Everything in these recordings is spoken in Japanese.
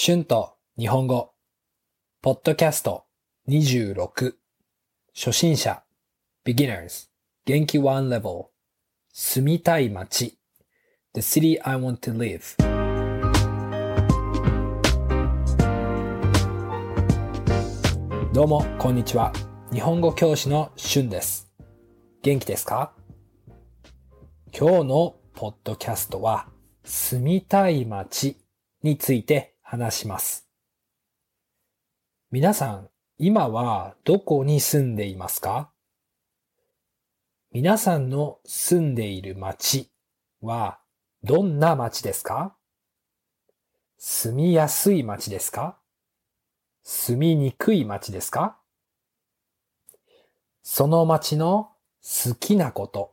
春と日本語、ポッドキャスト26、初心者、beginners、元気 one level、住みたい街、the city I want to live。どうも、こんにちは。日本語教師の春です。元気ですか？今日のポッドキャストは、住みたい街について話します。皆さん、今はどこに住んでいますか？皆さんの住んでいる街はどんな街ですか？住みやすい街ですか？住みにくい街ですか？その街の好きなこと、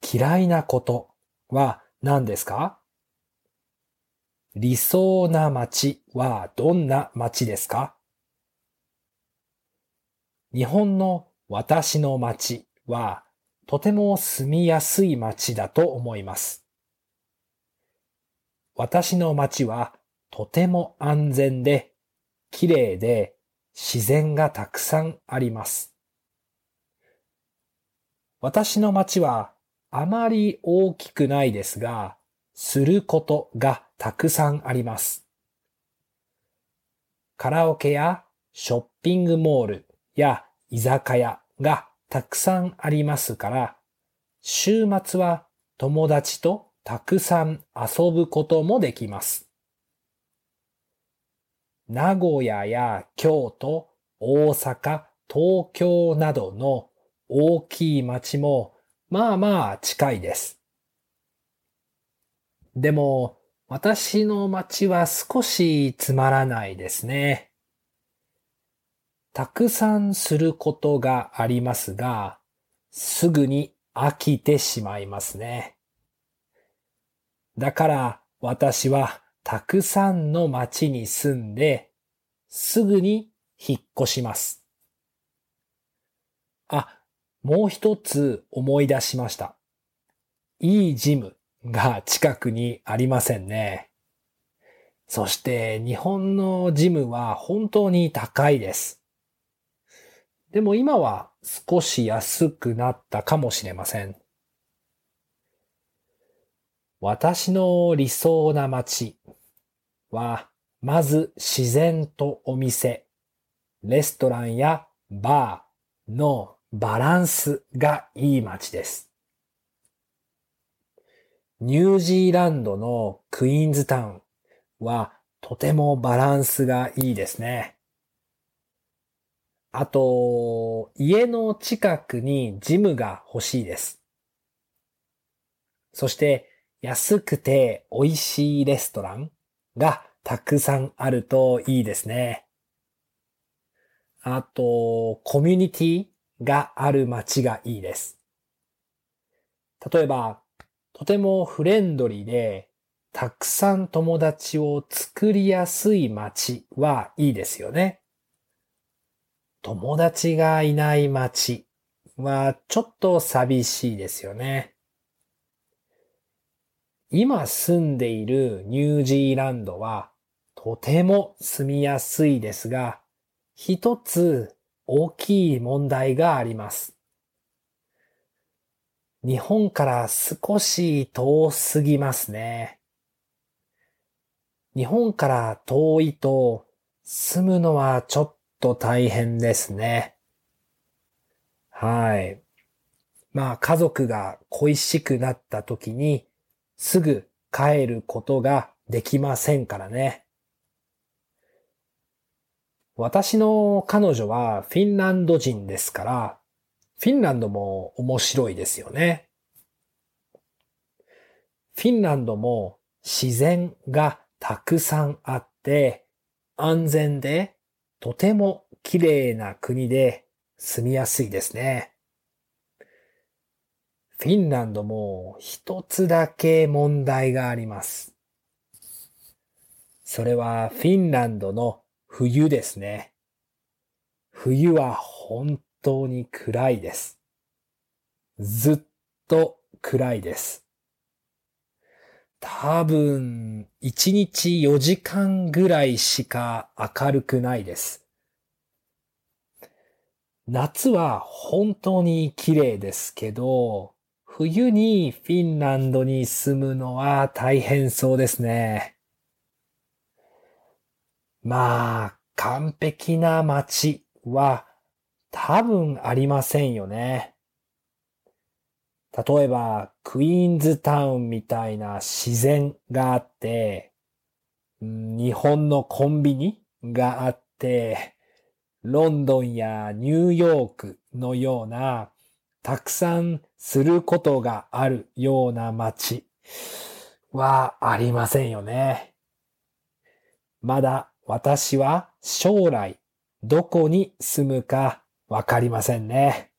嫌いなことは何ですか？理想な街はどんな街ですか？日本の私の街はとても住みやすい街だと思います。私の街はとても安全で綺麗で自然がたくさんあります。私の街はあまり大きくないですが、することがたくさんあります。カラオケやショッピングモールや居酒屋がたくさんありますから、週末は友達とたくさん遊ぶこともできます。名古屋や京都、大阪、東京などの大きい町もまあまあ近いです。でも、私の街は少しつまらないですね。たくさんすることがありますが、すぐに飽きてしまいますね。だから私はたくさんの街に住んで、すぐに引っ越します。あ、もう一つ思い出しました。いいジムが近くにありませんね。そして日本のジムは本当に高いです。でも今は少し安くなったかもしれません。私の理想な街は、まず自然とお店、レストランやバーのバランスがいい街です。ニュージーランドのクイーンズタウンはとてもバランスがいいですね。あと、家の近くにジムが欲しいです。そして、安くて美味しいレストランがたくさんあるといいですね。あと、コミュニティがある街がいいです。例えば、とてもフレンドリーで、たくさん友達を作りやすい街はいいですよね。友達がいない街はちょっと寂しいですよね。今住んでいるニュージーランドはとても住みやすいですが、一つ大きい問題があります。日本から少し遠すぎますね。日本から遠いと住むのはちょっと大変ですね。はい。まあ家族が恋しくなった時にすぐ帰ることができませんからね。私の彼女はフィンランド人ですから、フィンランドも面白いですよね。フィンランドも自然がたくさんあって、安全でとても綺麗な国で住みやすいですね。フィンランドも一つだけ問題があります。それはフィンランドの冬ですね。冬は本当に暗いです。ずっと暗いです。多分、1日4時間ぐらいしか明るくないです。夏は本当に綺麗ですけど、冬にフィンランドに住むのは大変そうですね。まあ、完璧な街は多分ありませんよね。例えば、クイーンズタウンみたいな自然があって、日本のコンビニがあって、ロンドンやニューヨークのようなたくさんすることがあるような街はありませんよね。まだ私は将来どこに住むかわかりませんね。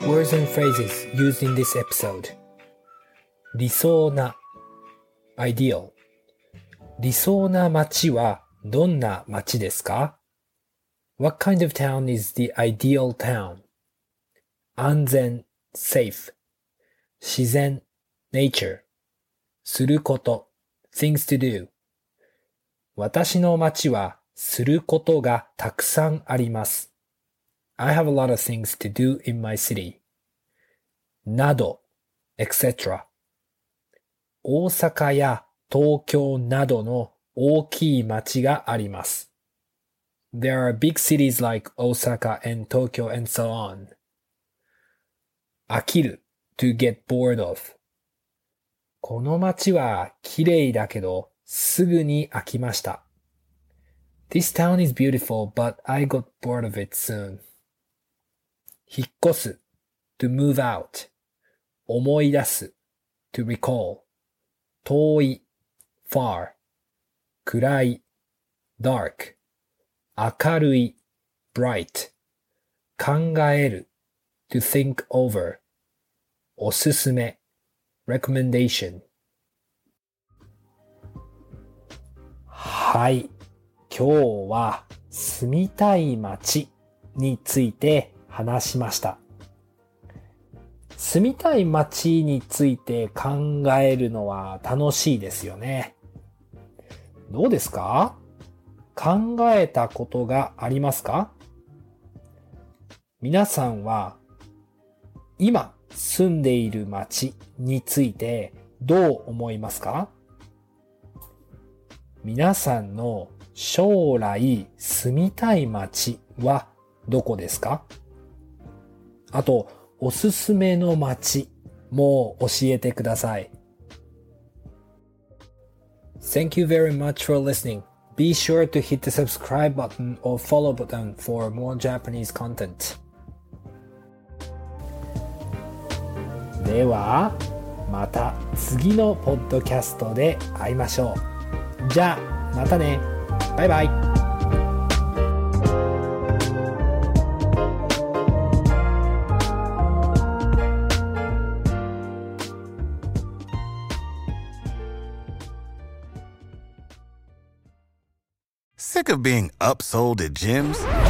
Words and phrases used in this episode 理想な ideal 理想な街はどんな街ですか ?What kind of town is the ideal town? 安全 safe 自然 nature すること things to do 私の街はすることがたくさんあります。I have a lot of things to do in my city. など、etc. 大阪や東京などの大きい町があります。There are big cities like Osaka and Tokyo and so on. 飽きる to get bored of. この街は綺麗だけどすぐに飽きました。This town is beautiful, but I got bored of it soon. 引っ越す to move out 思い出す to recall 遠い far 暗い dark 明るい bright 考える to think over おすすめ recommendation はい。 今日は住みたい街について話しました。住みたい街について考えるのは楽しいですよね。どうですか？考えたことがありますか？皆さんは今住んでいる街についてどう思いますか？皆さんの将来住みたい街はどこですかあと、おすすめの街も教えてください。Thank you very much for listening. Be sure to hit the subscribe button or follow button for more Japanese content. では、また次のポッドキャストで会いましょう。じゃあ、またね。Bye bye. Sick of being upsold at gyms?